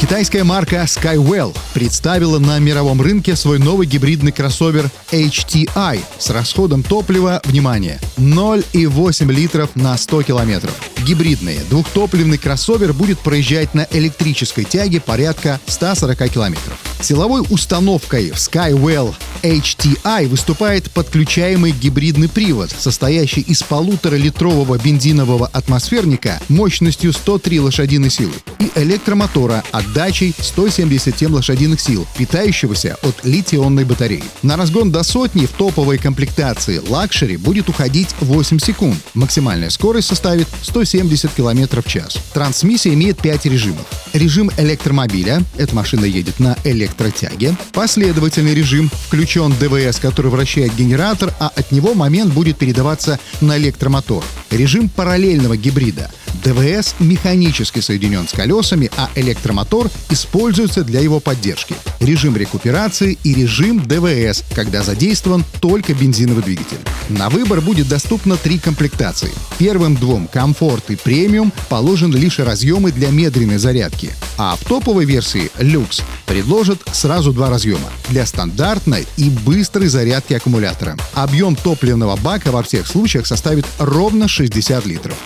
Китайская марка Skywell представила на мировом рынке свой новый гибридный кроссовер HTI с расходом топлива, внимание, 0,8 литров на 100 километров. Гибридный двухтопливный кроссовер будет проезжать на электрической тяге порядка 140 километров. Силовой установкой в Skywell HTI выступает подключаемый гибридный привод, состоящий из полуторалитрового бензинового атмосферника мощностью 103 лошадиные силы и электромотора отдачей 177 лошадиных сил, питающегося от литионной батареи. На разгон до сотни в топовой комплектации Luxury будет уходить 8 секунд. Максимальная скорость составит 170 км в час. Трансмиссия имеет 5 режимов. Режим электромобиля, эта машина едет на электротяге. Последовательный режим, включен ДВС, который вращает генератор, а от него момент будет передаваться на электромотор. Режим параллельного гибрида. ДВС механически соединен с колесами, а электромотор используется для его поддержки. Режим рекуперации и режим ДВС, когда задействован только бензиновый двигатель. На выбор будет доступно три комплектации. Первым двум «Комфорт» и «Премиум» положены лишь разъемы для медленной зарядки, а в топовой версии «Люкс» предложат сразу два разъема для стандартной и быстрой зарядки аккумулятора. Объем топливного бака во всех случаях составит ровно 60 литров.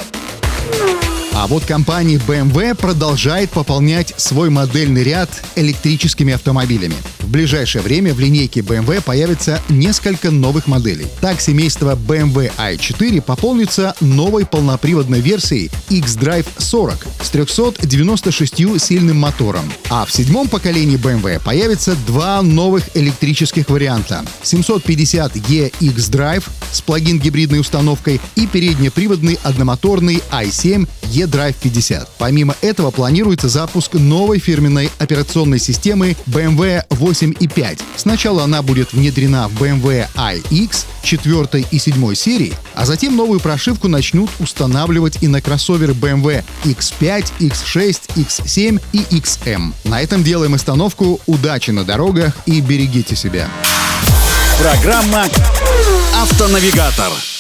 А вот компания BMW продолжает пополнять свой модельный ряд электрическими автомобилями. В ближайшее время в линейке BMW появится несколько новых моделей. Так, семейство BMW i4 пополнится новой полноприводной версией X-Drive 40 с 396-сильным мотором. А в седьмом поколении BMW появится два новых электрических варианта. 750E X-Drive с плагин-гибридной установкой и переднеприводный одномоторный i7 E-Drive 50. Помимо этого планируется запуск новой фирменной операционной системы BMW 8.5. Сначала она будет внедрена в BMW iX 4 и 7 серии, а затем новую прошивку начнут устанавливать и на кроссоверы BMW X5, X6, X7 и XM. На этом делаем остановку. Удачи на дорогах и берегите себя. Программа «Автонавигатор».